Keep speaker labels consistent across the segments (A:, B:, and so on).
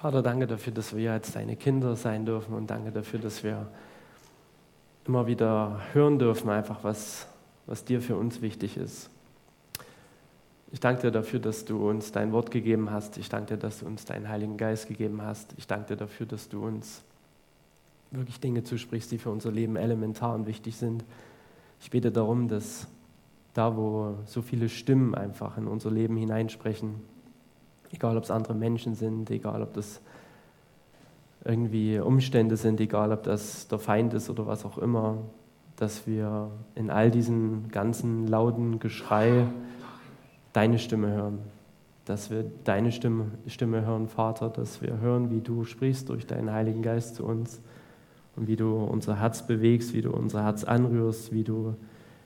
A: Vater, danke dafür, dass wir jetzt deine Kinder sein dürfen und danke dafür, dass wir immer wieder hören dürfen, einfach was, was dir für uns wichtig ist. Ich danke dir dafür, dass du uns dein Wort gegeben hast. Ich danke dir, dass du uns deinen Heiligen Geist gegeben hast. Ich danke dir dafür, dass du uns wirklich Dinge zusprichst, die für unser Leben elementar und wichtig sind. Ich bete darum, dass da, wo so viele Stimmen einfach in unser Leben hineinsprechen, egal ob es andere Menschen sind, egal ob das irgendwie Umstände sind, egal ob das der Feind ist oder was auch immer, dass wir in all diesem ganzen lauten Geschrei deine Stimme hören. Dass wir deine Stimme, Stimme hören, Vater, dass wir hören, wie du sprichst durch deinen Heiligen Geist zu uns und wie du unser Herz bewegst, wie du unser Herz anrührst, wie du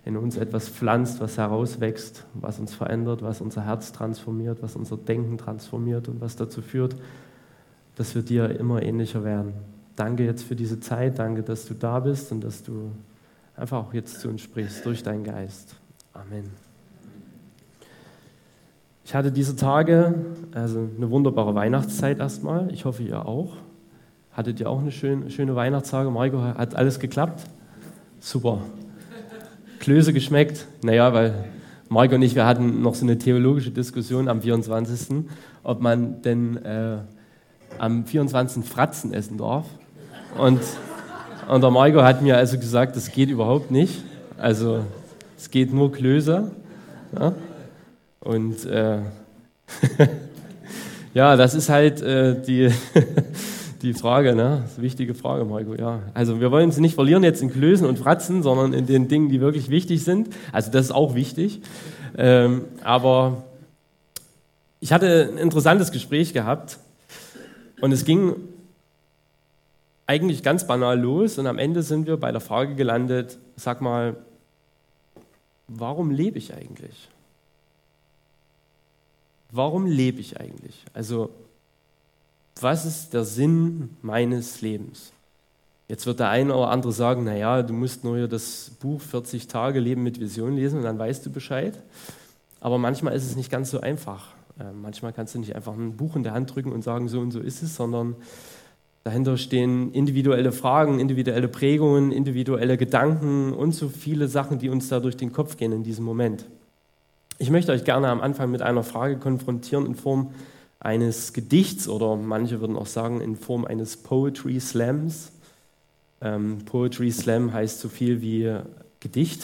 A: in uns etwas pflanzt, was herauswächst, was uns verändert, was unser Herz transformiert, was unser Denken transformiert und was dazu führt, dass wir dir immer ähnlicher werden. Danke jetzt für diese Zeit, danke, dass du da bist und dass du einfach auch jetzt zu uns sprichst durch deinen Geist. Amen. Ich hatte diese Tage, also eine wunderbare Weihnachtszeit erstmal. Ich hoffe, ihr auch. Hattet ihr auch eine schöne, schöne Weihnachtstage? Marco, hat alles geklappt? Super. Klöße geschmeckt? Naja, weil Marco und ich, wir hatten noch so eine theologische Diskussion am 24., ob man denn äh, am 24. Fratzen essen darf. Und, und der Marco hat mir also gesagt, das geht überhaupt nicht. Also es geht nur Klöße. Ja? Und äh, ja, das ist halt äh, die, die Frage, ne? Das ist eine wichtige Frage, Marco. Ja. Also wir wollen uns nicht verlieren jetzt in Klößen und Fratzen, sondern in den Dingen, die wirklich wichtig sind. Also das ist auch wichtig. Ähm, aber ich hatte ein interessantes Gespräch gehabt und es ging eigentlich ganz banal los und am Ende sind wir bei der Frage gelandet, sag mal, warum lebe ich eigentlich? warum lebe ich eigentlich? Also, was ist der Sinn meines Lebens? Jetzt wird der eine oder andere sagen, naja, du musst nur das Buch 40 Tage Leben mit Vision lesen und dann weißt du Bescheid. Aber manchmal ist es nicht ganz so einfach. Äh, manchmal kannst du nicht einfach ein Buch in der Hand drücken und sagen, so und so ist es, sondern dahinter stehen individuelle Fragen, individuelle Prägungen, individuelle Gedanken und so viele Sachen, die uns da durch den Kopf gehen in diesem Moment. Ich möchte euch gerne am Anfang mit einer Frage konfrontieren in Form eines Gedichts oder manche würden auch sagen in Form eines Poetry Slams. Ähm, Poetry Slam heißt so viel wie Gedicht.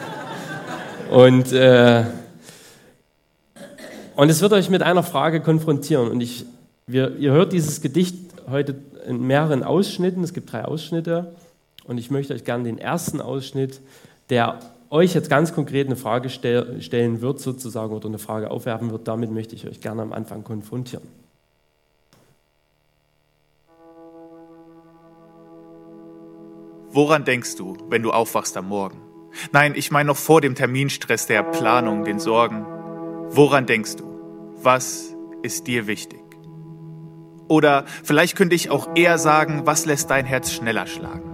A: und, äh, und es wird euch mit einer Frage konfrontieren. Und ich, wir, ihr hört dieses Gedicht heute in mehreren Ausschnitten. Es gibt drei Ausschnitte. Und ich möchte euch gerne den ersten Ausschnitt, der euch jetzt ganz konkret eine Frage stellen wird, sozusagen, oder eine Frage aufwerfen wird, damit möchte ich euch gerne am Anfang konfrontieren.
B: Woran denkst du, wenn du aufwachst am Morgen? Nein, ich meine noch vor dem Terminstress der Planung, den Sorgen. Woran denkst du? Was ist dir wichtig? Oder vielleicht könnte ich auch eher sagen, was lässt dein Herz schneller schlagen?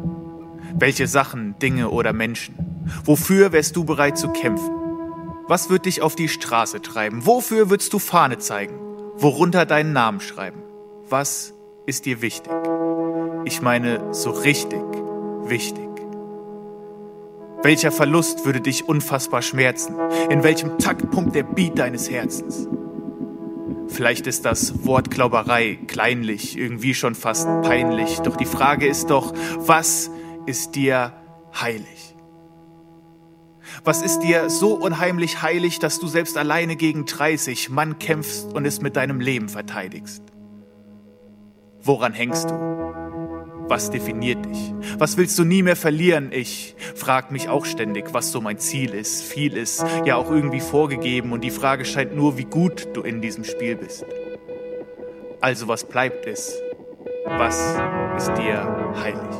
B: Welche Sachen, Dinge oder Menschen? Wofür wärst du bereit zu kämpfen? Was wird dich auf die Straße treiben? Wofür würdest du Fahne zeigen? Worunter deinen Namen schreiben? Was ist dir wichtig? Ich meine, so richtig wichtig. Welcher Verlust würde dich unfassbar schmerzen? In welchem Takt pumpt der Beat deines Herzens? Vielleicht ist das Wortklauberei kleinlich, irgendwie schon fast peinlich. Doch die Frage ist doch, was ist dir heilig? Was ist dir so unheimlich heilig, dass du selbst alleine gegen 30 Mann kämpfst und es mit deinem Leben verteidigst? Woran hängst du? Was definiert dich? Was willst du nie mehr verlieren? Ich frag mich auch ständig, was so mein Ziel ist. Viel ist ja auch irgendwie vorgegeben und die Frage scheint nur, wie gut du in diesem Spiel bist. Also was bleibt es? Was ist dir heilig?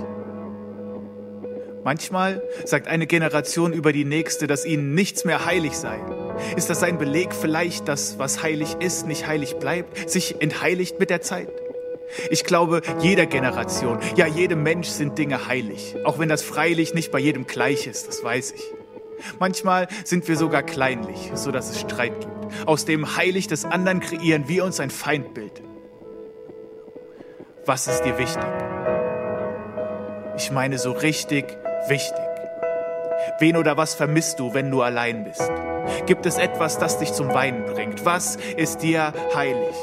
B: Manchmal sagt eine Generation über die nächste, dass ihnen nichts mehr heilig sei. Ist das ein Beleg vielleicht, dass was heilig ist, nicht heilig bleibt, sich entheiligt mit der Zeit? Ich glaube, jeder Generation, ja jedem Mensch sind Dinge heilig, auch wenn das freilich nicht bei jedem gleich ist, das weiß ich. Manchmal sind wir sogar kleinlich, so dass es Streit gibt. Aus dem Heilig des anderen kreieren wir uns ein Feindbild. was ist dir wichtig? Ich meine so richtig wichtig. Wen oder was vermisst du, wenn du allein bist? Gibt es etwas, das dich zum Weinen bringt? Was ist dir heilig?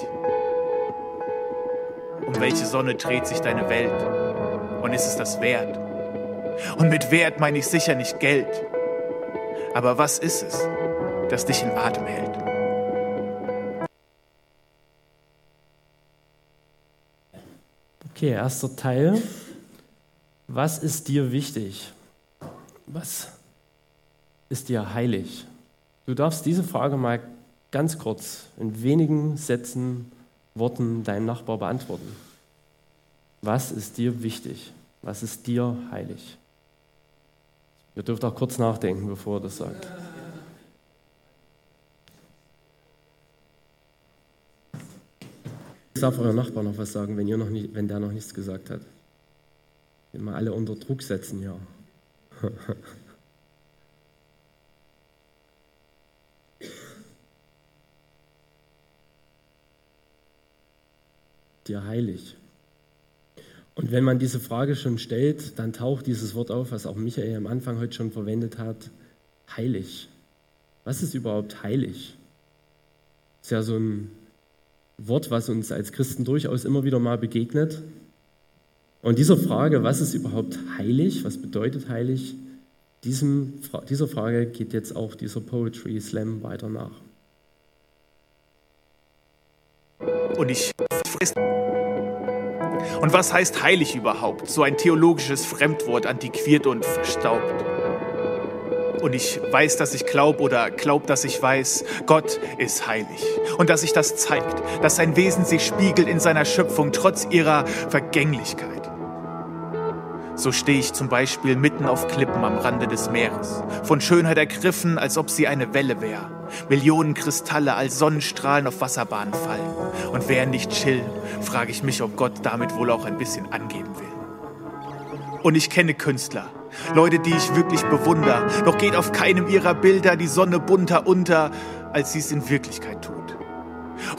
B: Um welche Sonne dreht sich deine Welt? Und ist es das wert? Und mit Wert meine ich sicher nicht Geld. Aber was ist es, das dich in Atem hält?
A: Okay, erster Teil. Was ist dir wichtig? Was ist dir heilig? Du darfst diese Frage mal ganz kurz in wenigen Sätzen, Worten deinem Nachbar beantworten. Was ist dir wichtig? Was ist dir heilig? Ihr dürft auch kurz nachdenken, bevor er das sagt. Jetzt darf euer Nachbar noch was sagen, wenn, ihr noch nicht, wenn der noch nichts gesagt hat. Immer alle unter Druck setzen, ja. dir heilig. Und wenn man diese Frage schon stellt, dann taucht dieses Wort auf, was auch Michael am Anfang heute schon verwendet hat, heilig. Was ist überhaupt heilig? Ist ja so ein Wort, was uns als Christen durchaus immer wieder mal begegnet. Und dieser Frage, was ist überhaupt heilig, was bedeutet heilig, diesem, dieser Frage geht jetzt auch dieser Poetry Slam weiter nach.
B: Und ich und was heißt heilig überhaupt? So ein theologisches Fremdwort, antiquiert und verstaubt. Und ich weiß, dass ich glaube oder glaub, dass ich weiß, Gott ist heilig. Und dass sich das zeigt, dass sein Wesen sich spiegelt in seiner Schöpfung trotz ihrer Vergänglichkeit. So stehe ich zum Beispiel mitten auf Klippen am Rande des Meeres, von Schönheit ergriffen, als ob sie eine Welle wäre. Millionen Kristalle als Sonnenstrahlen auf Wasserbahnen fallen. Und während ich chill, frage ich mich, ob Gott damit wohl auch ein bisschen angeben will. Und ich kenne Künstler, Leute, die ich wirklich bewundere, doch geht auf keinem ihrer Bilder die Sonne bunter unter, als sie es in Wirklichkeit tut.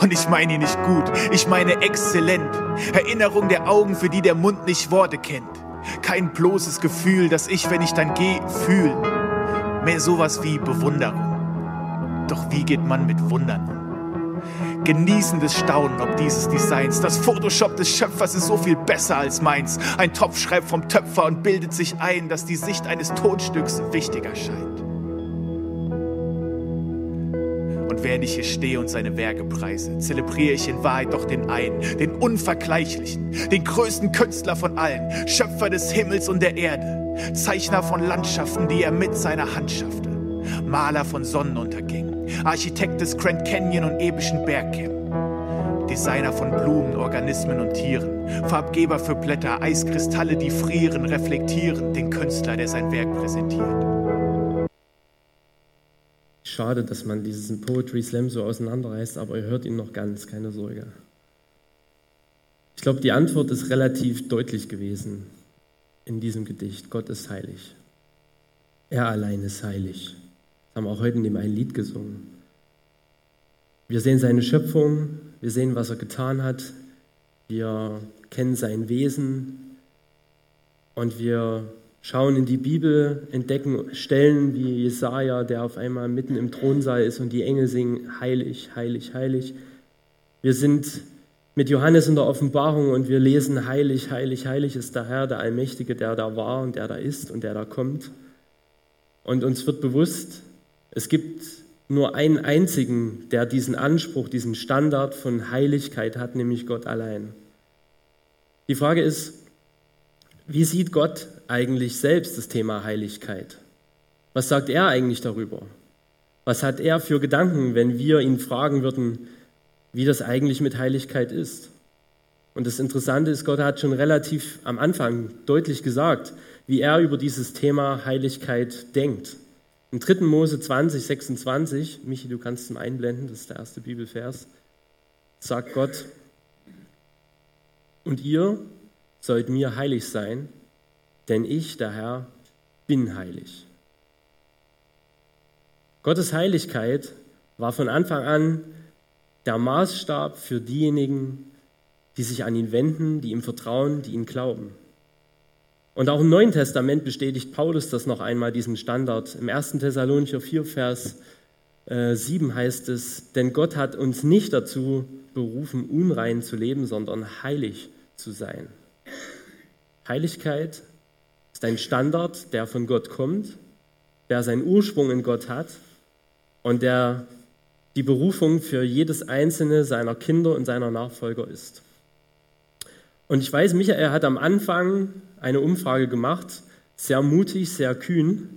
B: Und ich meine ihn nicht gut, ich meine exzellent. Erinnerung der Augen, für die der Mund nicht Worte kennt. Kein bloßes Gefühl, das ich, wenn ich dann gehe, fühl. Mehr sowas wie Bewunderung. Doch wie geht man mit Wundern Genießendes Staunen ob dieses Designs. Das Photoshop des Schöpfers ist so viel besser als meins. Ein Topf schreibt vom Töpfer und bildet sich ein, dass die Sicht eines Tonstücks wichtiger scheint. Und während ich hier stehe und seine Werke preise, zelebriere ich in Wahrheit doch den einen, den unvergleichlichen, den größten Künstler von allen, Schöpfer des Himmels und der Erde, Zeichner von Landschaften, die er mit seiner Hand schaffte, Maler von Sonnenuntergängen, Architekt des Grand Canyon und epischen Bergkämmen, Designer von Blumen, Organismen und Tieren, Farbgeber für Blätter, Eiskristalle, die frieren, reflektieren den Künstler, der sein Werk präsentiert.
A: Schade, dass man diesen Poetry Slam so auseinanderreißt, aber ihr hört ihn noch ganz, keine Sorge. Ich glaube, die Antwort ist relativ deutlich gewesen in diesem Gedicht. Gott ist heilig. Er allein ist heilig. Das haben wir auch heute in dem einen Lied gesungen. Wir sehen seine Schöpfung, wir sehen, was er getan hat, wir kennen sein Wesen und wir schauen in die Bibel, entdecken Stellen wie Jesaja, der auf einmal mitten im Thronsaal ist und die Engel singen: Heilig, heilig, heilig. Wir sind mit Johannes in der Offenbarung und wir lesen: Heilig, heilig, heilig ist der Herr, der Allmächtige, der da war und der da ist und der da kommt. Und uns wird bewusst, es gibt nur einen einzigen, der diesen Anspruch, diesen Standard von Heiligkeit hat, nämlich Gott allein. Die Frage ist, wie sieht Gott eigentlich selbst das Thema Heiligkeit? Was sagt er eigentlich darüber? Was hat er für Gedanken, wenn wir ihn fragen würden, wie das eigentlich mit Heiligkeit ist? Und das Interessante ist, Gott hat schon relativ am Anfang deutlich gesagt, wie er über dieses Thema Heiligkeit denkt. Im 3. Mose 20, 26, Michi, du kannst es einblenden, das ist der erste Bibelvers, sagt Gott, und ihr sollt mir heilig sein, denn ich, der Herr, bin heilig. Gottes Heiligkeit war von Anfang an der Maßstab für diejenigen, die sich an ihn wenden, die ihm vertrauen, die ihn glauben. Und auch im Neuen Testament bestätigt Paulus das noch einmal, diesen Standard. Im 1. Thessalonicher 4, Vers 7 äh, heißt es, denn Gott hat uns nicht dazu berufen, unrein zu leben, sondern heilig zu sein. Heiligkeit ist ein Standard, der von Gott kommt, der seinen Ursprung in Gott hat und der die Berufung für jedes einzelne seiner Kinder und seiner Nachfolger ist. Und ich weiß, Michael hat am Anfang eine Umfrage gemacht, sehr mutig, sehr kühn.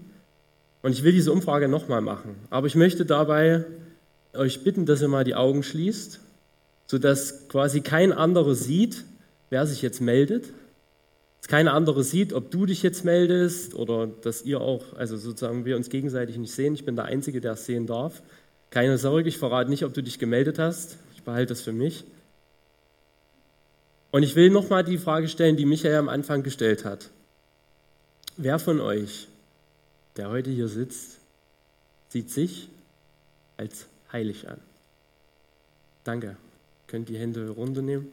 A: Und ich will diese Umfrage nochmal machen. Aber ich möchte dabei euch bitten, dass ihr mal die Augen schließt, sodass quasi kein anderer sieht, wer sich jetzt meldet. Dass kein anderer sieht, ob du dich jetzt meldest oder dass ihr auch, also sozusagen wir uns gegenseitig nicht sehen. Ich bin der Einzige, der es sehen darf. Keine Sorge, ich verrate nicht, ob du dich gemeldet hast. Ich behalte das für mich. Und ich will nochmal die Frage stellen, die Michael am Anfang gestellt hat. Wer von euch, der heute hier sitzt, sieht sich als heilig an? Danke. Könnt die Hände runternehmen?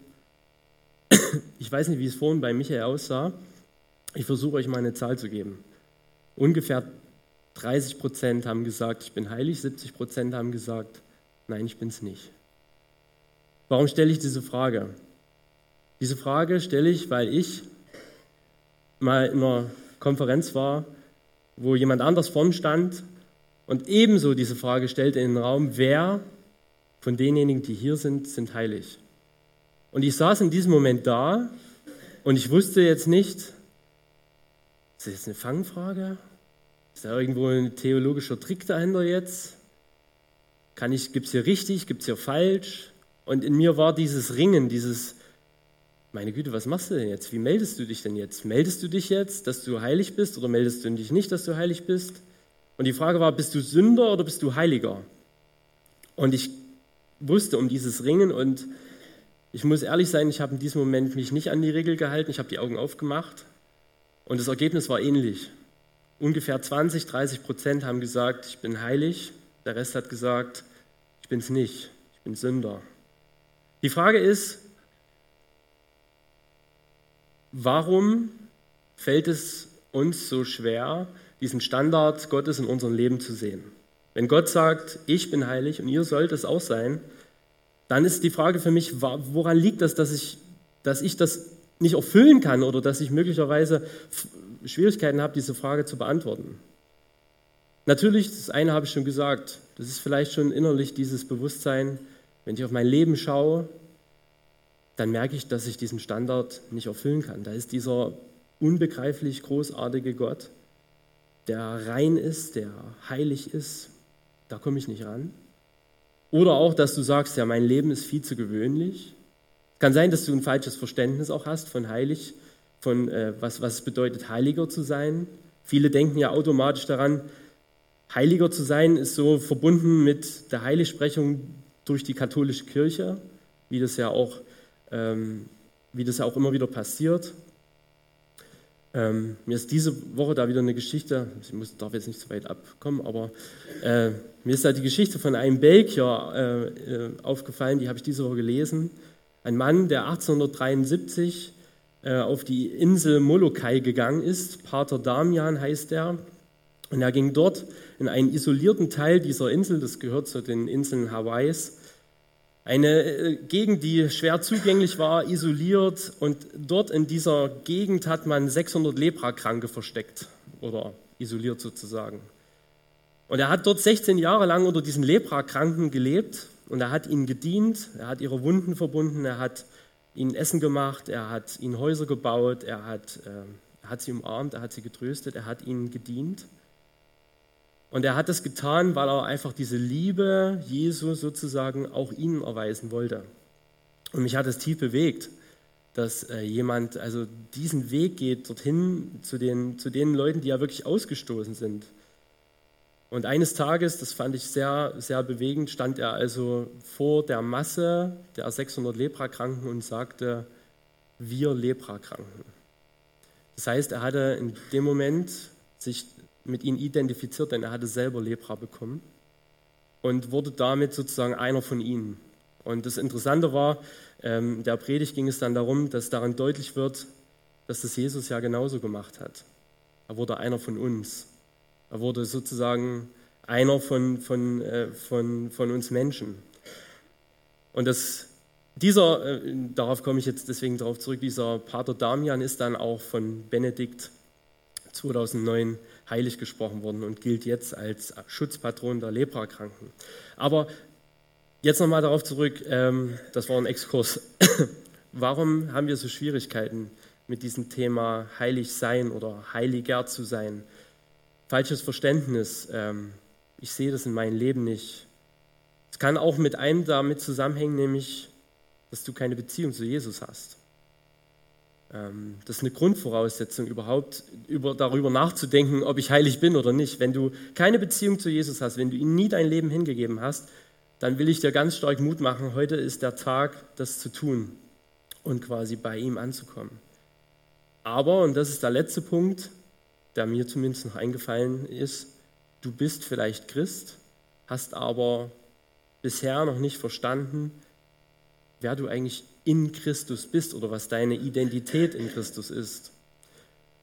A: Ich weiß nicht, wie es vorhin bei Michael aussah. Ich versuche euch mal eine Zahl zu geben. Ungefähr 30 Prozent haben gesagt, ich bin heilig, 70 Prozent haben gesagt, nein, ich bin es nicht. Warum stelle ich diese Frage? Diese Frage stelle ich, weil ich mal in einer Konferenz war, wo jemand anders vorn stand und ebenso diese Frage stellte in den Raum, wer von denjenigen, die hier sind, sind heilig. Und ich saß in diesem Moment da und ich wusste jetzt nicht, ist das jetzt eine Fangfrage? Ist da irgendwo ein theologischer Trick dahinter jetzt? Kann ich, gibt es hier richtig, gibt es hier falsch? Und in mir war dieses Ringen, dieses, meine Güte, was machst du denn jetzt? Wie meldest du dich denn jetzt? Meldest du dich jetzt, dass du heilig bist oder meldest du dich nicht, dass du heilig bist? Und die Frage war, bist du Sünder oder bist du Heiliger? Und ich wusste um dieses Ringen und ich muss ehrlich sein, ich habe in diesem Moment mich nicht an die Regel gehalten, ich habe die Augen aufgemacht und das Ergebnis war ähnlich. Ungefähr 20, 30 Prozent haben gesagt, ich bin heilig, der Rest hat gesagt, ich bin es nicht, ich bin Sünder. Die Frage ist, Warum fällt es uns so schwer, diesen Standard Gottes in unserem Leben zu sehen? Wenn Gott sagt, ich bin heilig und ihr sollt es auch sein, dann ist die Frage für mich, woran liegt das, dass ich, dass ich das nicht erfüllen kann oder dass ich möglicherweise Schwierigkeiten habe, diese Frage zu beantworten? Natürlich, das eine habe ich schon gesagt, das ist vielleicht schon innerlich dieses Bewusstsein, wenn ich auf mein Leben schaue, dann merke ich, dass ich diesen Standard nicht erfüllen kann. Da ist dieser unbegreiflich großartige Gott, der rein ist, der heilig ist, da komme ich nicht ran. Oder auch, dass du sagst, ja, mein Leben ist viel zu gewöhnlich. Es kann sein, dass du ein falsches Verständnis auch hast von heilig, von äh, was, was es bedeutet, heiliger zu sein. Viele denken ja automatisch daran, heiliger zu sein ist so verbunden mit der Heiligsprechung durch die katholische Kirche, wie das ja auch ähm, wie das ja auch immer wieder passiert. Ähm, mir ist diese Woche da wieder eine Geschichte, ich muss, darf jetzt nicht zu weit abkommen, aber äh, mir ist da die Geschichte von einem Belgier äh, äh, aufgefallen, die habe ich diese Woche gelesen. Ein Mann, der 1873 äh, auf die Insel Molokai gegangen ist, Pater Damian heißt er, und er ging dort in einen isolierten Teil dieser Insel, das gehört zu den Inseln Hawaiis, eine äh, Gegend, die schwer zugänglich war, isoliert. Und dort in dieser Gegend hat man 600 Leprakranke versteckt oder isoliert sozusagen. Und er hat dort 16 Jahre lang unter diesen Leprakranken gelebt. Und er hat ihnen gedient, er hat ihre Wunden verbunden, er hat ihnen Essen gemacht, er hat ihnen Häuser gebaut, er hat, äh, er hat sie umarmt, er hat sie getröstet, er hat ihnen gedient. Und er hat das getan, weil er einfach diese Liebe Jesu sozusagen auch ihnen erweisen wollte. Und mich hat es tief bewegt, dass äh, jemand also diesen Weg geht dorthin zu den, zu den Leuten, die ja wirklich ausgestoßen sind. Und eines Tages, das fand ich sehr, sehr bewegend, stand er also vor der Masse der 600 Leprakranken und sagte, wir Leprakranken. Das heißt, er hatte in dem Moment sich mit ihnen identifiziert, denn er hatte selber Lepra bekommen und wurde damit sozusagen einer von ihnen. Und das Interessante war, ähm, der Predigt ging es dann darum, dass daran deutlich wird, dass das Jesus ja genauso gemacht hat. Er wurde einer von uns. Er wurde sozusagen einer von, von, äh, von, von uns Menschen. Und das, dieser, äh, darauf komme ich jetzt deswegen darauf zurück, dieser Pater Damian ist dann auch von Benedikt 2009 heilig gesprochen worden und gilt jetzt als Schutzpatron der Leprakranken. Aber jetzt nochmal darauf zurück, ähm, das war ein Exkurs. Warum haben wir so Schwierigkeiten mit diesem Thema heilig sein oder heiliger zu sein? Falsches Verständnis. Ähm, ich sehe das in meinem Leben nicht. Es kann auch mit einem damit zusammenhängen, nämlich, dass du keine Beziehung zu Jesus hast. Ähm, das ist eine Grundvoraussetzung überhaupt, über, darüber nachzudenken, ob ich heilig bin oder nicht. Wenn du keine Beziehung zu Jesus hast, wenn du ihm nie dein Leben hingegeben hast, dann will ich dir ganz stark Mut machen, heute ist der Tag, das zu tun und quasi bei ihm anzukommen. Aber, und das ist der letzte Punkt, der mir zumindest noch eingefallen ist, du bist vielleicht Christ, hast aber bisher noch nicht verstanden, wer du eigentlich in Christus bist oder was deine Identität in Christus ist.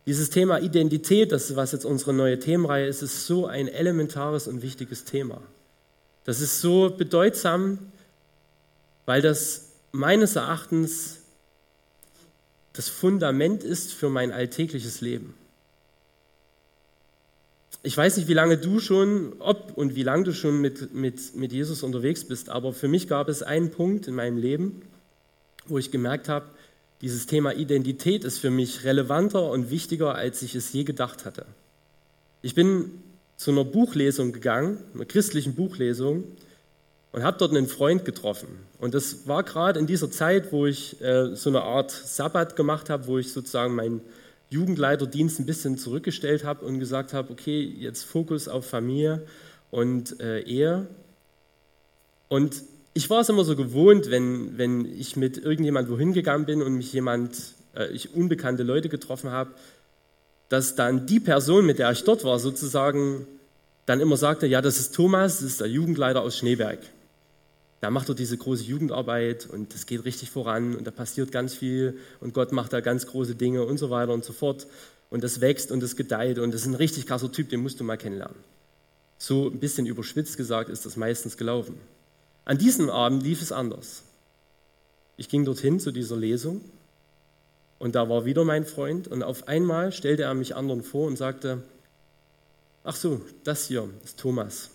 A: Dieses Thema Identität, das was jetzt unsere neue Themenreihe ist, ist so ein elementares und wichtiges Thema. Das ist so bedeutsam, weil das meines Erachtens das Fundament ist für mein alltägliches Leben. Ich weiß nicht, wie lange du schon, ob und wie lange du schon mit, mit, mit Jesus unterwegs bist, aber für mich gab es einen Punkt in meinem Leben, wo ich gemerkt habe, dieses Thema Identität ist für mich relevanter und wichtiger, als ich es je gedacht hatte. Ich bin zu einer Buchlesung gegangen, einer christlichen Buchlesung, und habe dort einen Freund getroffen. Und das war gerade in dieser Zeit, wo ich äh, so eine Art Sabbat gemacht habe, wo ich sozusagen meinen Jugendleiterdienst ein bisschen zurückgestellt habe und gesagt habe, okay, jetzt Fokus auf Familie und äh, Ehe. Und ich war es immer so gewohnt, wenn, wenn ich mit irgendjemand wohin gegangen bin und mich jemand, äh, ich unbekannte Leute getroffen habe, dass dann die Person, mit der ich dort war, sozusagen dann immer sagte, ja, das ist Thomas, das ist der Jugendleiter aus Schneeberg. Da macht er diese große Jugendarbeit und das geht richtig voran und da passiert ganz viel und Gott macht da ganz große Dinge und so weiter und so fort. Und das wächst und das gedeiht und das ist ein richtig krasser Typ, den musst du mal kennenlernen. So ein bisschen überspitzt gesagt ist das meistens gelaufen. An diesem Abend lief es anders. Ich ging dorthin zu dieser Lesung und da war wieder mein Freund und auf einmal stellte er mich anderen vor und sagte, ach so, das hier ist Thomas,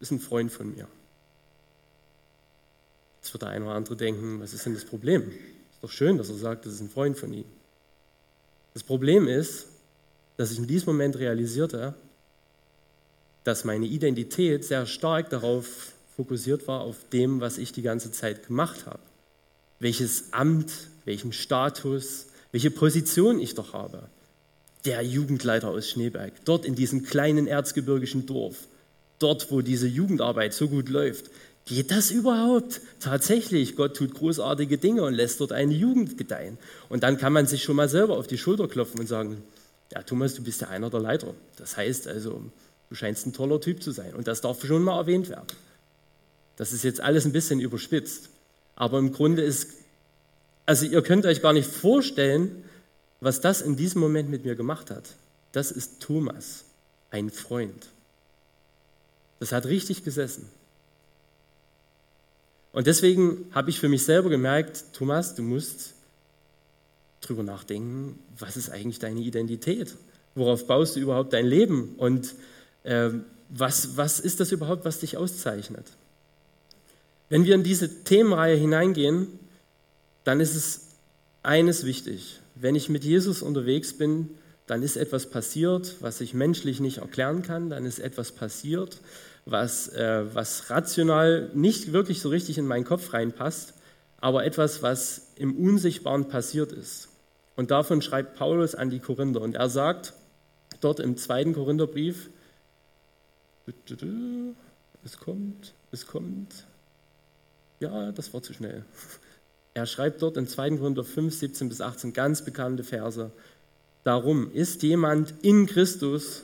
A: ist ein Freund von mir. Jetzt wird der eine oder andere denken, was ist denn das Problem? Ist doch schön, dass er sagt, das ist ein Freund von ihm. Das Problem ist, dass ich in diesem Moment realisierte, dass meine Identität sehr stark darauf fokussiert war auf dem, was ich die ganze Zeit gemacht habe. Welches Amt, welchen Status, welche Position ich doch habe. Der Jugendleiter aus Schneeberg, dort in diesem kleinen erzgebirgischen Dorf, dort, wo diese Jugendarbeit so gut läuft. Geht das überhaupt? Tatsächlich, Gott tut großartige Dinge und lässt dort eine Jugend gedeihen. Und dann kann man sich schon mal selber auf die Schulter klopfen und sagen, ja Thomas, du bist ja einer der Leiter. Das heißt also, du scheinst ein toller Typ zu sein. Und das darf schon mal erwähnt werden. Das ist jetzt alles ein bisschen überspitzt. Aber im Grunde ist, also ihr könnt euch gar nicht vorstellen, was das in diesem Moment mit mir gemacht hat. Das ist Thomas, ein Freund. Das hat richtig gesessen. Und deswegen habe ich für mich selber gemerkt, Thomas, du musst drüber nachdenken, was ist eigentlich deine Identität? Worauf baust du überhaupt dein Leben? Und äh, was, was ist das überhaupt, was dich auszeichnet? Wenn wir in diese Themenreihe hineingehen, dann ist es eines wichtig. Wenn ich mit Jesus unterwegs bin, dann ist etwas passiert, was ich menschlich nicht erklären kann, dann ist etwas passiert, was, äh, was rational nicht wirklich so richtig in meinen Kopf reinpasst, aber etwas, was im Unsichtbaren passiert ist. Und davon schreibt Paulus an die Korinther. Und er sagt dort im zweiten Korintherbrief, es kommt, es kommt, ja, das war zu schnell. Er schreibt dort in 2. Korinther 5, 17 bis 18 ganz bekannte Verse. Darum ist jemand in Christus,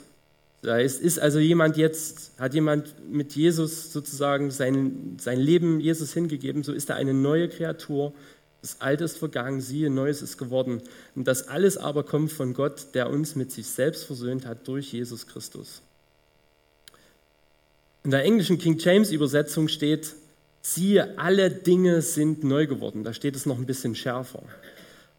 A: Da ist, ist also jemand jetzt, hat jemand mit Jesus sozusagen sein, sein Leben Jesus hingegeben, so ist er eine neue Kreatur. Das Alte ist vergangen, siehe, Neues ist geworden. Und das alles aber kommt von Gott, der uns mit sich selbst versöhnt hat durch Jesus Christus. In der englischen King James Übersetzung steht, siehe, alle Dinge sind neu geworden. Da steht es noch ein bisschen schärfer.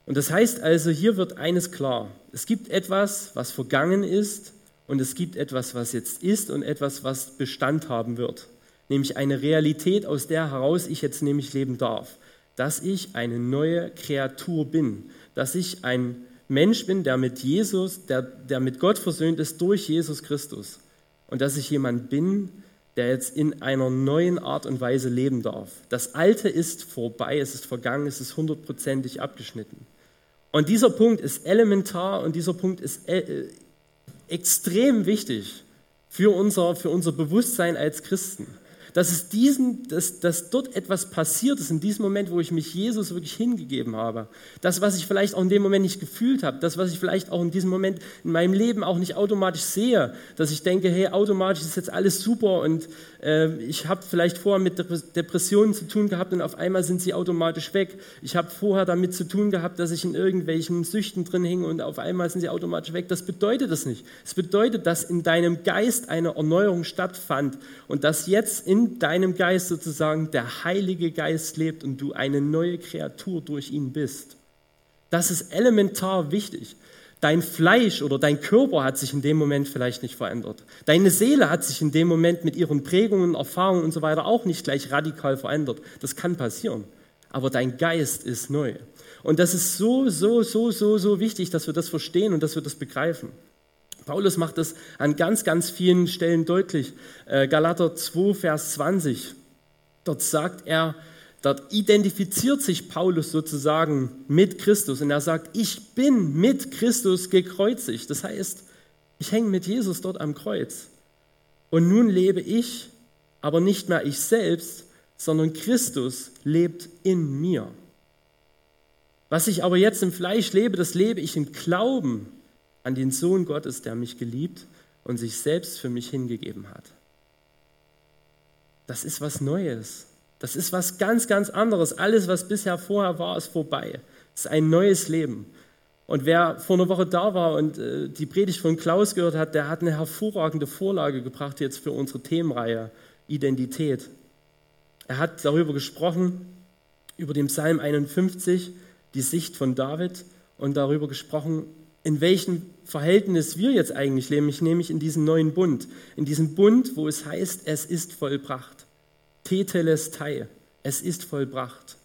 A: Und das heißt also, hier wird eines klar. Es gibt etwas, was vergangen ist und es gibt etwas, was jetzt ist und etwas, was Bestand haben wird. Nämlich eine Realität, aus der heraus ich jetzt nämlich leben darf. Dass ich eine neue Kreatur bin. Dass ich ein Mensch bin, der mit Jesus, der, der mit Gott versöhnt ist durch Jesus Christus. Und dass ich jemand bin, der jetzt in einer neuen Art und Weise leben darf. Das Alte ist vorbei, es ist vergangen, es ist hundertprozentig abgeschnitten. Und dieser Punkt ist elementar und dieser Punkt ist äh, extrem wichtig für unser, für unser Bewusstsein als Christen dass, es diesen, dass, dass dort etwas passiert ist in diesem Moment, wo ich mich Jesus wirklich hingegeben habe. Das, was ich vielleicht auch in dem Moment nicht gefühlt habe, das, was ich vielleicht auch in diesem Moment in meinem Leben auch nicht automatisch sehe, dass ich denke, hey, automatisch ist jetzt alles super und äh, ich habe vielleicht vorher mit Depressionen zu tun gehabt und auf einmal sind sie automatisch weg. Ich habe vorher damit zu tun gehabt, dass ich in irgendwelchen Süchten drin hing und auf einmal sind sie automatisch weg. Das bedeutet das nicht. Es bedeutet, dass in deinem Geist eine Erneuerung stattfand und dass jetzt in in deinem Geist sozusagen der Heilige Geist lebt und du eine neue Kreatur durch ihn bist. Das ist elementar wichtig. Dein Fleisch oder dein Körper hat sich in dem Moment vielleicht nicht verändert. Deine Seele hat sich in dem Moment mit ihren Prägungen, Erfahrungen und so weiter auch nicht gleich radikal verändert. Das kann passieren. Aber dein Geist ist neu. Und das ist so, so, so, so, so wichtig, dass wir das verstehen und dass wir das begreifen. Paulus macht das an ganz, ganz vielen Stellen deutlich. Äh, Galater 2, Vers 20. Dort sagt er, dort identifiziert sich Paulus sozusagen mit Christus und er sagt, ich bin mit Christus gekreuzigt. Das heißt, ich hänge mit Jesus dort am Kreuz. Und nun lebe ich, aber nicht mehr ich selbst, sondern Christus lebt in mir. Was ich aber jetzt im Fleisch lebe, das lebe ich im Glauben an den Sohn Gottes, der mich geliebt und sich selbst für mich hingegeben hat. Das ist was Neues. Das ist was ganz, ganz anderes. Alles, was bisher vorher war, ist vorbei. Es ist ein neues Leben. Und wer vor einer Woche da war und äh, die Predigt von Klaus gehört hat, der hat eine hervorragende Vorlage gebracht jetzt für unsere Themenreihe Identität. Er hat darüber gesprochen, über den Psalm 51, die Sicht von David und darüber gesprochen, in welchem Verhältnis wir jetzt eigentlich leben, nämlich in diesem neuen Bund. In diesem Bund, wo es heißt, es ist vollbracht. Tetelestai, es ist vollbracht.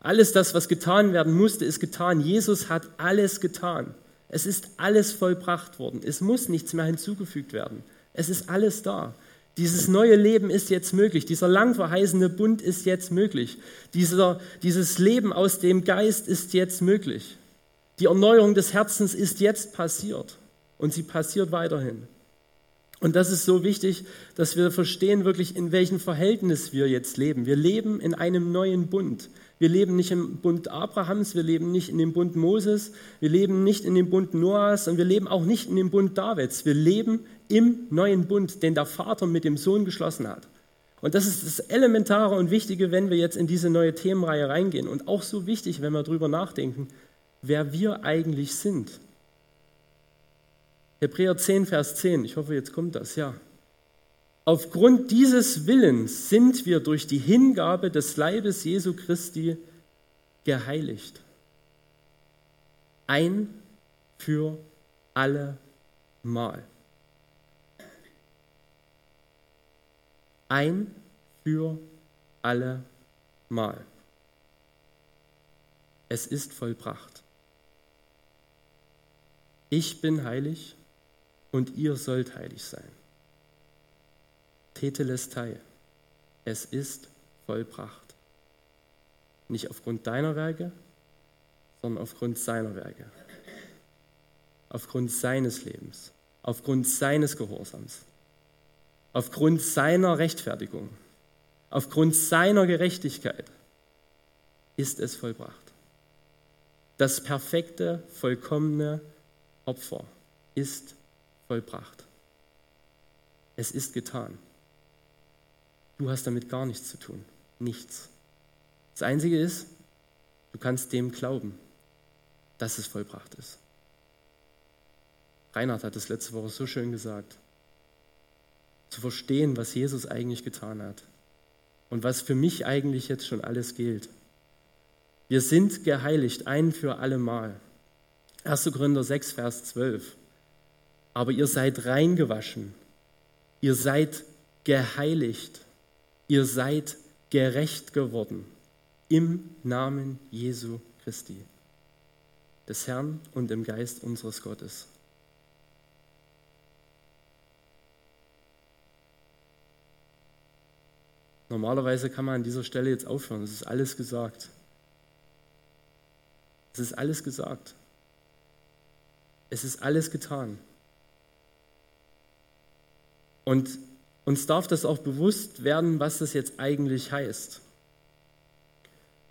A: Alles das, was getan werden musste, ist getan. Jesus hat alles getan. Es ist alles vollbracht worden. Es muss nichts mehr hinzugefügt werden. Es ist alles da. Dieses neue Leben ist jetzt möglich. Dieser lang verheißene Bund ist jetzt möglich. Dieser, dieses Leben aus dem Geist ist jetzt möglich. Die Erneuerung des Herzens ist jetzt passiert und sie passiert weiterhin. Und das ist so wichtig, dass wir verstehen wirklich, in welchem Verhältnis wir jetzt leben. Wir leben in einem neuen Bund. Wir leben nicht im Bund Abrahams, wir leben nicht in dem Bund Moses, wir leben nicht in dem Bund Noahs und wir leben auch nicht in dem Bund Davids. Wir leben im neuen Bund, den der Vater mit dem Sohn geschlossen hat. Und das ist das Elementare und Wichtige, wenn wir jetzt in diese neue Themenreihe reingehen. Und auch so wichtig, wenn wir darüber nachdenken, wer wir eigentlich sind. Hebräer 10, Vers 10, ich hoffe, jetzt kommt das, ja. Aufgrund dieses Willens sind wir durch die Hingabe des Leibes Jesu Christi geheiligt. Ein für alle Mal. Ein für alle Mal. Es ist vollbracht. Ich bin heilig und ihr sollt heilig sein. Tetelestai. Es ist vollbracht. Nicht aufgrund deiner Werke, sondern aufgrund seiner Werke. Aufgrund seines Lebens. Aufgrund seines Gehorsams. Aufgrund seiner Rechtfertigung. Aufgrund seiner Gerechtigkeit ist es vollbracht. Das perfekte, vollkommene Opfer ist vollbracht. Es ist getan. Du hast damit gar nichts zu tun. Nichts. Das Einzige ist, du kannst dem glauben, dass es vollbracht ist. Reinhard hat es letzte Woche so schön gesagt. Zu verstehen, was Jesus eigentlich getan hat und was für mich eigentlich jetzt schon alles gilt. Wir sind geheiligt ein für alle Mal. 1. Korinther 6, Vers 12. Aber ihr seid reingewaschen, ihr seid geheiligt, ihr seid gerecht geworden im Namen Jesu Christi, des Herrn und im Geist unseres Gottes. Normalerweise kann man an dieser Stelle jetzt aufhören. Es ist alles gesagt. Es ist alles gesagt. Es ist alles getan. Und uns darf das auch bewusst werden, was das jetzt eigentlich heißt.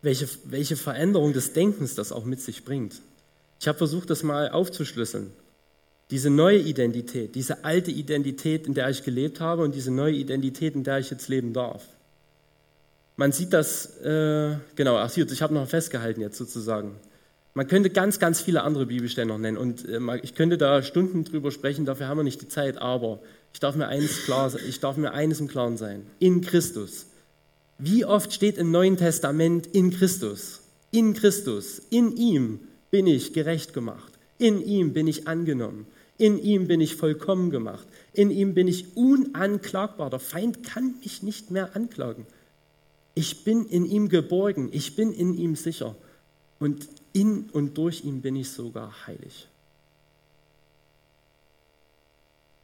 A: Welche, welche Veränderung des Denkens das auch mit sich bringt. Ich habe versucht, das mal aufzuschlüsseln. Diese neue Identität, diese alte Identität, in der ich gelebt habe und diese neue Identität, in der ich jetzt leben darf. Man sieht das, äh, genau, ach, ich habe noch festgehalten jetzt sozusagen. Man könnte ganz, ganz viele andere Bibelstellen noch nennen und äh, ich könnte da Stunden drüber sprechen, dafür haben wir nicht die Zeit, aber ich darf mir eines klar, ich darf mir eines im Klaren sein. In Christus. Wie oft steht im Neuen Testament in Christus? In Christus, in ihm bin ich gerecht gemacht. In ihm bin ich angenommen. In ihm bin ich vollkommen gemacht. In ihm bin ich unanklagbar. Der Feind kann mich nicht mehr anklagen. Ich bin in ihm geborgen. Ich bin in ihm sicher. Und in und durch ihn bin ich sogar heilig.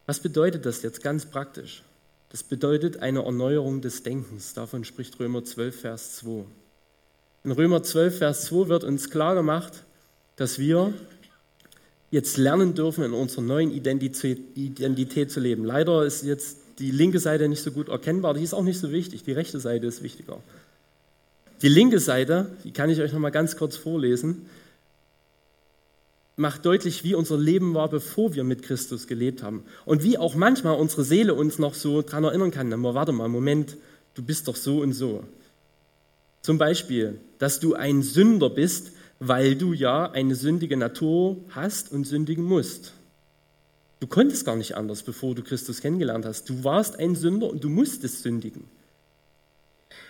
A: Was bedeutet das jetzt ganz praktisch? Das bedeutet eine Erneuerung des Denkens. Davon spricht Römer 12, Vers 2. In Römer 12, Vers 2 wird uns klar gemacht, dass wir jetzt lernen dürfen, in unserer neuen Identität, Identität zu leben. Leider ist jetzt die linke Seite nicht so gut erkennbar, die ist auch nicht so wichtig, die rechte Seite ist wichtiger. Die linke Seite, die kann ich euch noch mal ganz kurz vorlesen, macht deutlich, wie unser Leben war, bevor wir mit Christus gelebt haben. Und wie auch manchmal unsere Seele uns noch so daran erinnern kann, na, warte mal, Moment, du bist doch so und so. Zum Beispiel, dass du ein Sünder bist, weil du ja eine sündige Natur hast und sündigen musst. Du konntest gar nicht anders, bevor du Christus kennengelernt hast. Du warst ein Sünder und du musstest sündigen.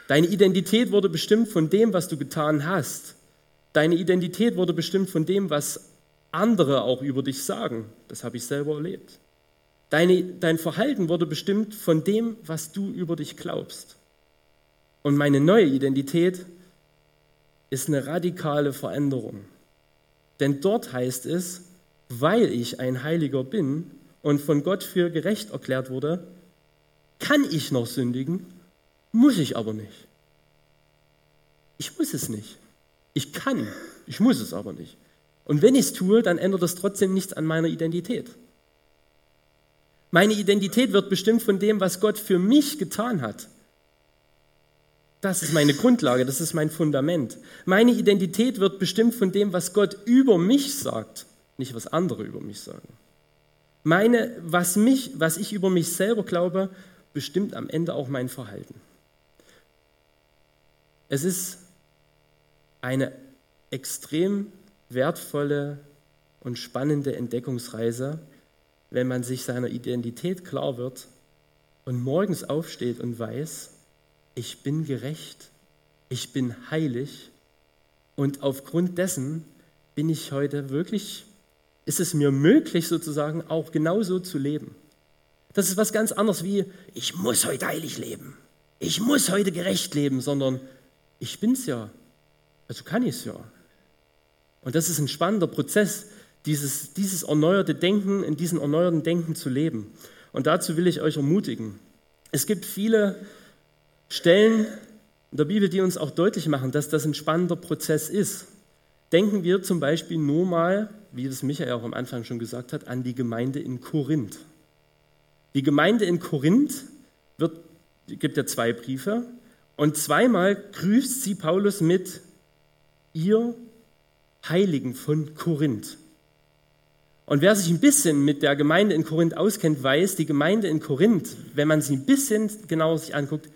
A: Deine Identität wurde bestimmt von dem, was du getan hast. Deine Identität wurde bestimmt von dem, was andere auch über dich sagen. Das habe ich selber erlebt. Deine, dein Verhalten wurde bestimmt von dem, was du über dich glaubst. Und meine neue Identität ist eine radikale Veränderung. Denn dort heißt es, weil ich ein Heiliger bin und von Gott für gerecht erklärt wurde, kann ich noch sündigen muss ich aber nicht. Ich muss es nicht. Ich kann, ich muss es aber nicht. Und wenn ich es tue, dann ändert das trotzdem nichts an meiner Identität. Meine Identität wird bestimmt von dem, was Gott für mich getan hat. Das ist meine Grundlage, das ist mein Fundament. Meine Identität wird bestimmt von dem, was Gott über mich sagt, nicht was andere über mich sagen. Meine, was, mich, was ich über mich selber glaube, bestimmt am Ende auch mein Verhalten. Es ist eine extrem wertvolle und spannende Entdeckungsreise, wenn man sich seiner Identität klar wird und morgens aufsteht und weiß, ich bin gerecht, ich bin heilig und aufgrund dessen bin ich heute wirklich, ist es mir möglich sozusagen auch genauso zu leben. Das ist was ganz anderes wie, ich muss heute heilig leben, ich muss heute gerecht leben, sondern ich bin's ja, also kann ich es ja. Und das ist ein spannender Prozess, dieses, dieses erneuerte Denken, in diesem erneuerten Denken zu leben. Und dazu will ich euch ermutigen. Es gibt viele Stellen in der Bibel, die uns auch deutlich machen, dass das ein spannender Prozess ist. Denken wir zum Beispiel nur mal, wie das Michael auch am Anfang schon gesagt hat, an die Gemeinde in Korinth. Die Gemeinde in Korinth wird, gibt ja zwei Briefe, und zweimal grüßt sie Paulus mit ihr Heiligen von Korinth. Und wer sich ein bisschen mit der Gemeinde in Korinth auskennt, weiß, die Gemeinde in Korinth, wenn man sie ein bisschen genauer sich anguckt,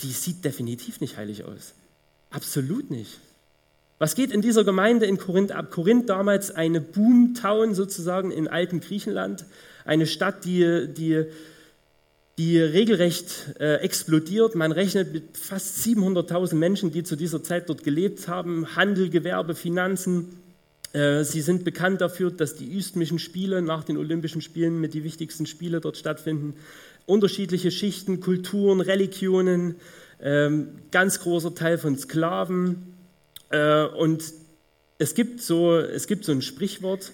A: die sieht definitiv nicht heilig aus. Absolut nicht. Was geht in dieser Gemeinde in Korinth ab? Korinth damals eine Boomtown sozusagen in alten Griechenland, eine Stadt, die, die, die regelrecht äh, explodiert. Man rechnet mit fast 700.000 Menschen, die zu dieser Zeit dort gelebt haben. Handel, Gewerbe, Finanzen. Äh, sie sind bekannt dafür, dass die Isthmischen Spiele nach den Olympischen Spielen mit die wichtigsten Spiele dort stattfinden. Unterschiedliche Schichten, Kulturen, Religionen, ähm, ganz großer Teil von Sklaven. Äh, und es gibt, so, es gibt so ein Sprichwort,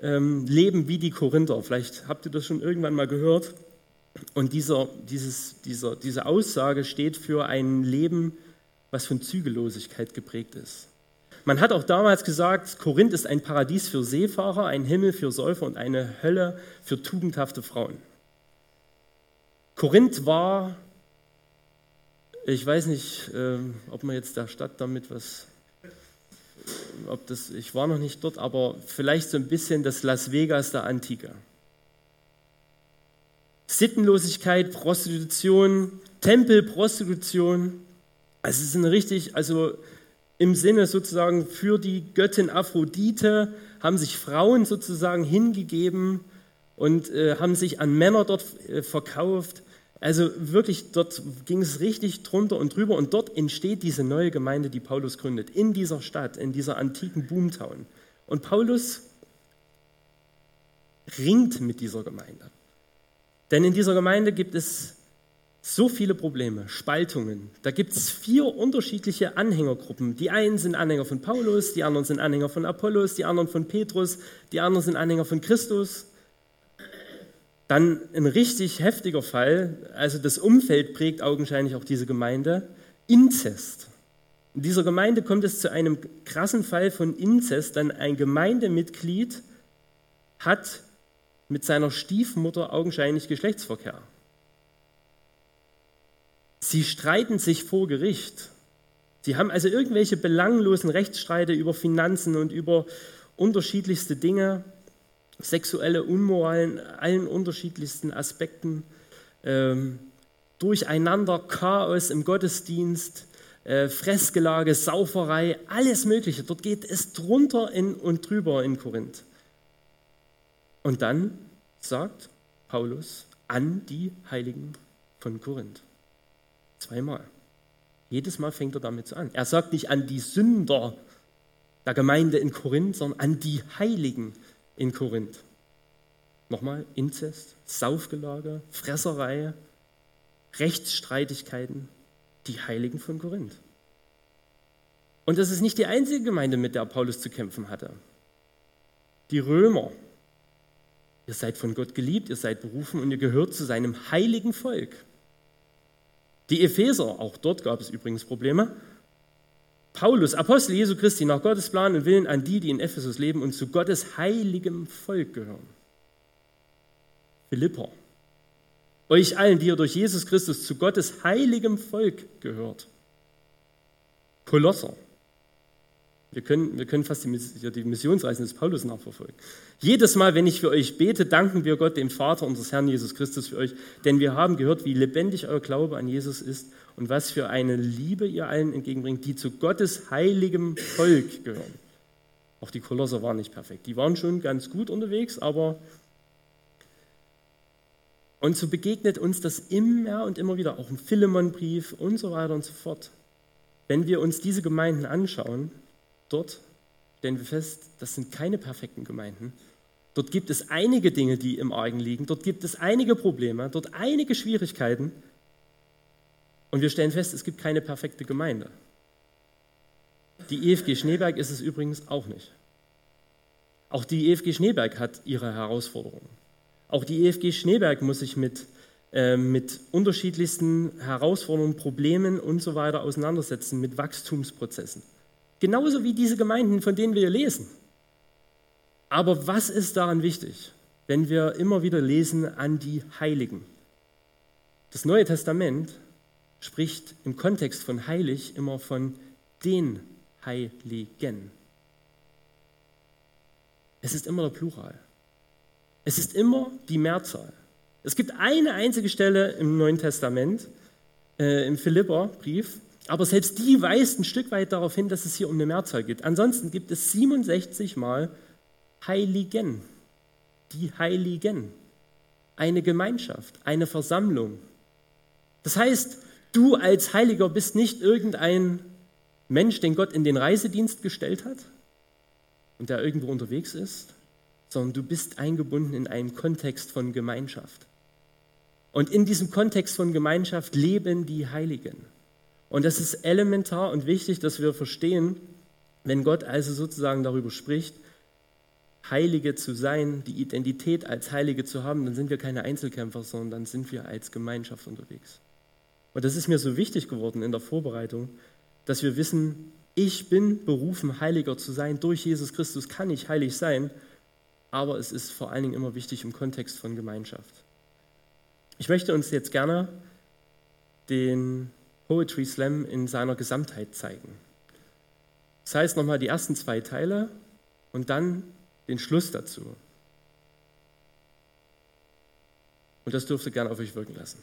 A: ähm, Leben wie die Korinther. Vielleicht habt ihr das schon irgendwann mal gehört. Und dieser, dieses, dieser, diese Aussage steht für ein Leben, was von Zügellosigkeit geprägt ist. Man hat auch damals gesagt, Korinth ist ein Paradies für Seefahrer, ein Himmel für Säufer und eine Hölle für tugendhafte Frauen. Korinth war ich weiß nicht, ähm, ob man jetzt der Stadt damit was, ob das, ich war noch nicht dort, aber vielleicht so ein bisschen das Las Vegas der Antike. Sittenlosigkeit, Prostitution, Tempelprostitution. Also es eine richtig, also im Sinne sozusagen für die Göttin Aphrodite haben sich Frauen sozusagen hingegeben und äh, haben sich an Männer dort äh, verkauft. Also wirklich, dort ging es richtig drunter und drüber und dort entsteht diese neue Gemeinde, die Paulus gründet, in dieser Stadt, in dieser antiken Boomtown. Und Paulus ringt mit dieser Gemeinde. Denn in dieser Gemeinde gibt es so viele Probleme, Spaltungen. Da gibt es vier unterschiedliche Anhängergruppen. Die einen sind Anhänger von Paulus, die anderen sind Anhänger von Apollos, die anderen von Petrus, die anderen sind Anhänger von Christus. Dann ein richtig heftiger Fall, also das Umfeld prägt augenscheinlich auch diese Gemeinde, Inzest. In dieser Gemeinde kommt es zu einem krassen Fall von Inzest, denn ein Gemeindemitglied hat mit seiner Stiefmutter augenscheinlich Geschlechtsverkehr. Sie streiten sich vor Gericht. Sie haben also irgendwelche belanglosen Rechtsstreite über Finanzen und über unterschiedlichste Dinge sexuelle Unmoral in allen unterschiedlichsten Aspekten, ähm, Durcheinander, Chaos im Gottesdienst, äh, Fressgelage, Sauferei, alles Mögliche. Dort geht es drunter in und drüber in Korinth. Und dann sagt Paulus an die Heiligen von Korinth. Zweimal. Jedes Mal fängt er damit an. Er sagt nicht an die Sünder der Gemeinde in Korinth, sondern an die Heiligen in Korinth. Nochmal, Inzest, Saufgelage, Fresserei, Rechtsstreitigkeiten, die Heiligen von Korinth. Und das ist nicht die einzige Gemeinde, mit der Paulus zu kämpfen hatte. Die Römer. Ihr seid von Gott geliebt, ihr seid berufen und ihr gehört zu seinem heiligen Volk. Die Epheser, auch dort gab es übrigens Probleme, Paulus, Apostel Jesu Christi, nach Gottes Plan und Willen an die, die in Ephesus leben und zu Gottes heiligem Volk gehören. Philippa, euch allen, die ihr durch Jesus Christus zu Gottes heiligem Volk gehört. Kolosser, wir können, wir können fast die, die Missionsreisen des Paulus nachverfolgen. Jedes Mal, wenn ich für euch bete, danken wir Gott, dem Vater unseres Herrn Jesus Christus, für euch, denn wir haben gehört, wie lebendig euer Glaube an Jesus ist und was für eine Liebe ihr allen entgegenbringt, die zu Gottes heiligem Volk gehören. Auch die Kolosser waren nicht perfekt. Die waren schon ganz gut unterwegs, aber und so begegnet uns das immer und immer wieder, auch im Philemonbrief und so weiter und so fort. Wenn wir uns diese Gemeinden anschauen, dort stellen wir fest, das sind keine perfekten Gemeinden. Dort gibt es einige Dinge, die im Argen liegen. Dort gibt es einige Probleme, dort einige Schwierigkeiten. Und wir stellen fest, es gibt keine perfekte Gemeinde. Die EFG Schneeberg ist es übrigens auch nicht. Auch die EFG Schneeberg hat ihre Herausforderungen. Auch die EFG Schneeberg muss sich mit, äh, mit unterschiedlichsten Herausforderungen, Problemen und so weiter auseinandersetzen, mit Wachstumsprozessen. Genauso wie diese Gemeinden, von denen wir lesen. Aber was ist daran wichtig, wenn wir immer wieder lesen an die Heiligen? Das Neue Testament spricht im Kontext von heilig immer von den Heiligen. Es ist immer der Plural. Es ist immer die Mehrzahl. Es gibt eine einzige Stelle im Neuen Testament, äh, im Philipperbrief, aber selbst die weist ein Stück weit darauf hin, dass es hier um eine Mehrzahl geht. Ansonsten gibt es 67 Mal Heiligen. Die Heiligen. Eine Gemeinschaft, eine Versammlung. Das heißt, du als Heiliger bist nicht irgendein Mensch, den Gott in den Reisedienst gestellt hat und der irgendwo unterwegs ist, sondern du bist eingebunden in einen Kontext von Gemeinschaft. Und in diesem Kontext von Gemeinschaft leben die Heiligen. Und das ist elementar und wichtig, dass wir verstehen, wenn Gott also sozusagen darüber spricht, Heilige zu sein, die Identität als Heilige zu haben, dann sind wir keine Einzelkämpfer, sondern dann sind wir als Gemeinschaft unterwegs. Und das ist mir so wichtig geworden in der Vorbereitung, dass wir wissen, ich bin berufen, Heiliger zu sein. Durch Jesus Christus kann ich heilig sein, aber es ist vor allen Dingen immer wichtig im Kontext von Gemeinschaft. Ich möchte uns jetzt gerne den Poetry Slam in seiner Gesamtheit zeigen. Das heißt nochmal die ersten zwei Teile und dann den Schluss dazu. Und das dürft ihr gerne auf euch wirken lassen.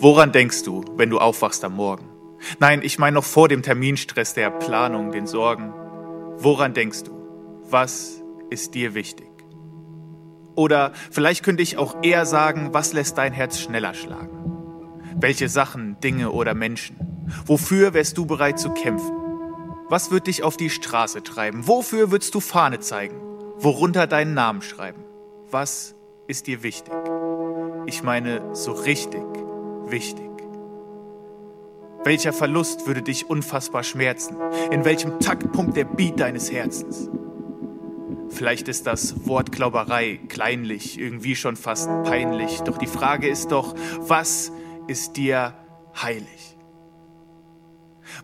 B: Woran denkst du, wenn du aufwachst am Morgen? Nein, ich meine noch vor dem Terminstress, der Planung, den Sorgen. Woran denkst du? Was ist dir wichtig? Oder vielleicht könnte ich auch eher sagen, was lässt dein Herz schneller schlagen? Welche Sachen, Dinge oder Menschen? Wofür wärst du bereit zu kämpfen? Was wird dich auf die Straße treiben? Wofür würdest du Fahne zeigen? Worunter deinen Namen schreiben? Was ist dir wichtig? Ich meine, so richtig wichtig. Welcher Verlust würde dich unfassbar schmerzen? In welchem Taktpunkt der Beat deines Herzens? Vielleicht ist das Wort Glauberei kleinlich, irgendwie schon fast peinlich. Doch die Frage ist doch, was ist dir heilig?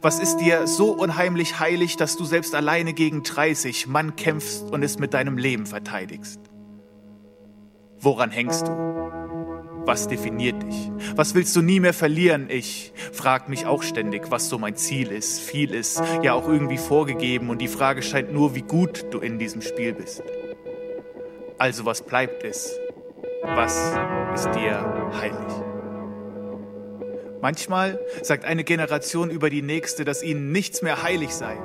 B: Was ist dir so unheimlich heilig, dass du selbst alleine gegen 30 Mann kämpfst und es mit deinem Leben verteidigst? Woran hängst du? Was definiert dich? Was willst du nie mehr verlieren? Ich frage mich auch ständig, was so mein Ziel ist. Viel ist ja auch irgendwie vorgegeben und die Frage scheint nur, wie gut du in diesem Spiel bist. Also was bleibt es? Was ist dir heilig? Manchmal sagt eine Generation über die nächste, dass ihnen nichts mehr heilig sei.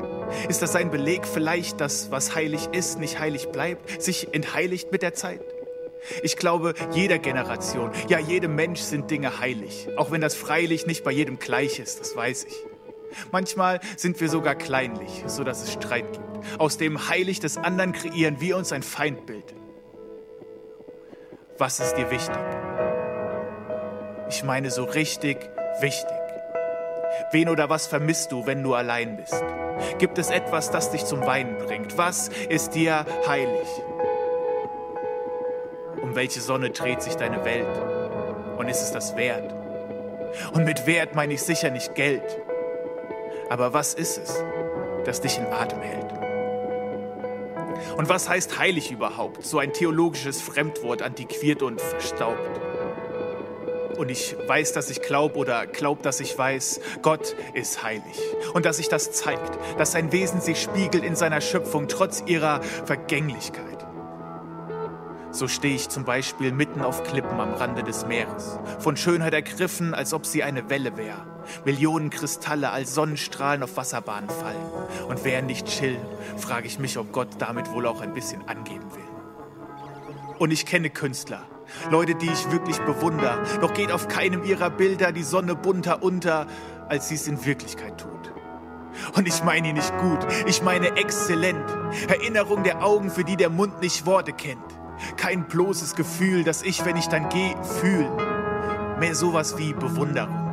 B: Ist das ein Beleg vielleicht, dass was heilig ist, nicht heilig bleibt, sich entheiligt mit der Zeit? Ich glaube, jeder Generation, ja jedem Mensch sind Dinge heilig, auch wenn das freilich nicht bei jedem gleich ist, das weiß ich. Manchmal sind wir sogar kleinlich, so dass es Streit gibt. Aus dem Heilig des anderen kreieren wir uns ein Feindbild. Was ist dir wichtig? Ich meine so richtig wichtig. Wen oder was vermisst du, wenn du allein bist? Gibt es etwas, das dich zum Weinen bringt? Was ist dir heilig? Welche Sonne dreht sich deine Welt? Und ist es das wert? Und mit Wert meine ich sicher nicht Geld. Aber was ist es, das dich in Atem hält? Und was heißt heilig überhaupt? So ein theologisches Fremdwort, antiquiert und verstaubt. Und ich weiß, dass ich glaube oder glaub, dass ich weiß, Gott ist heilig. Und dass sich das zeigt, dass sein Wesen sich spiegelt in seiner Schöpfung trotz ihrer Vergänglichkeit. So stehe ich zum Beispiel mitten auf Klippen am Rande des Meeres, von Schönheit ergriffen, als ob sie eine Welle wäre. Millionen Kristalle als Sonnenstrahlen auf Wasserbahnen fallen. Und während ich chill, frage ich mich, ob Gott damit wohl auch ein bisschen angeben will. Und ich kenne Künstler, Leute, die ich wirklich bewundere, doch geht auf keinem ihrer Bilder die Sonne bunter unter, als sie es in Wirklichkeit tut. Und ich meine ihn nicht gut, ich meine exzellent. Erinnerung der Augen, für die der Mund nicht Worte kennt. Kein bloßes Gefühl, das ich, wenn ich dann gehe, fühle. Mehr sowas wie Bewunderung.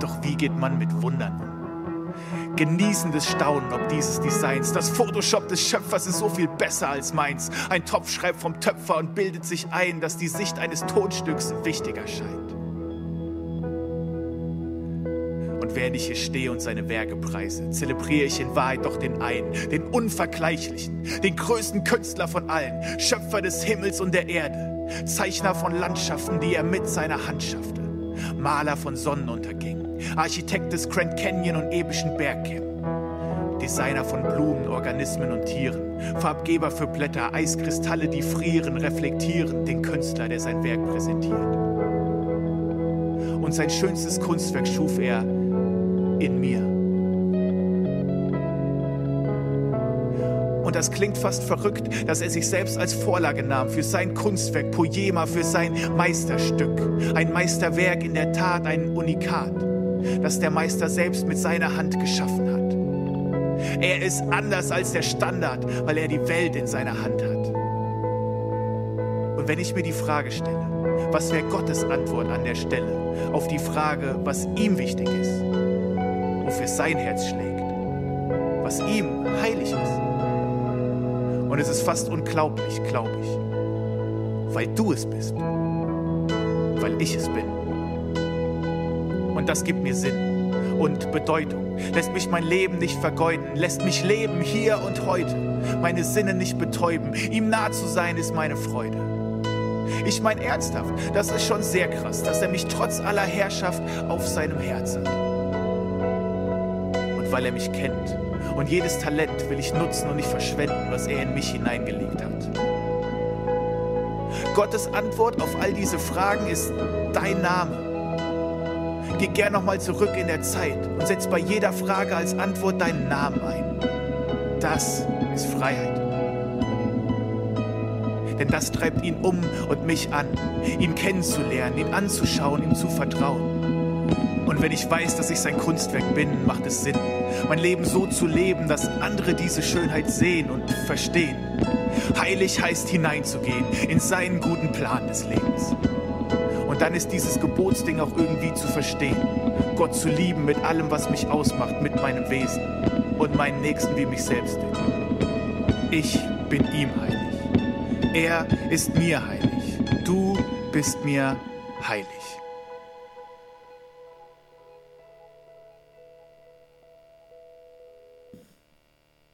B: Doch wie geht man mit Wundern um? Genießendes Staunen ob dieses Designs. Das Photoshop des Schöpfers ist so viel besser als meins. Ein Topf schreibt vom Töpfer und bildet sich ein, dass die Sicht eines Tonstücks wichtiger scheint. Und während ich hier stehe und seine Werke preise, zelebriere ich in Wahrheit doch den einen, den Unvergleichlichen, den größten Künstler von allen, Schöpfer des Himmels und der Erde, Zeichner von Landschaften, die er mit seiner Hand schaffte, Maler von Sonnenuntergängen, Architekt des Grand Canyon und epischen Bergkämmen. Designer von Blumen, Organismen und Tieren, Farbgeber für Blätter, Eiskristalle, die frieren, reflektieren den Künstler, der sein Werk präsentiert. Und sein schönstes Kunstwerk schuf er in mir. Und das klingt fast verrückt, dass er sich selbst als Vorlage nahm für sein Kunstwerk, Poema, für sein Meisterstück. Ein Meisterwerk in der Tat, ein Unikat, das der Meister selbst mit seiner Hand geschaffen hat. Er ist anders als der Standard, weil er die Welt in seiner Hand hat. Und wenn ich mir die Frage stelle, was wäre Gottes Antwort an der Stelle auf die Frage, was ihm wichtig ist, wofür sein Herz schlägt, was ihm heilig ist? Und es ist fast unglaublich, glaube ich, weil du es bist, weil ich es bin. Und das gibt mir Sinn und Bedeutung, lässt mich mein Leben nicht vergeuden, lässt mich leben hier und heute, meine Sinne nicht betäuben. Ihm nah zu sein ist meine Freude. Ich meine ernsthaft, das ist schon sehr krass, dass er mich trotz aller Herrschaft auf seinem Herz hat. Weil er mich kennt und jedes Talent will ich nutzen und nicht verschwenden, was er in mich hineingelegt hat. Gottes Antwort auf all diese Fragen ist dein Name. Geh gern nochmal zurück in der Zeit und setz bei jeder Frage als Antwort deinen Namen ein. Das ist Freiheit. Denn das treibt ihn um und mich an, ihn kennenzulernen, ihn anzuschauen, ihm zu vertrauen. Und wenn ich weiß, dass ich sein Kunstwerk bin, macht es Sinn, mein Leben so zu leben, dass andere diese Schönheit sehen und verstehen. Heilig heißt hineinzugehen in seinen guten Plan des Lebens. Und dann ist dieses Gebotsding auch irgendwie zu verstehen. Gott zu lieben mit allem, was mich ausmacht, mit meinem Wesen und meinen Nächsten wie mich selbst. Ich bin ihm heilig. Er ist mir heilig. Du bist mir heilig.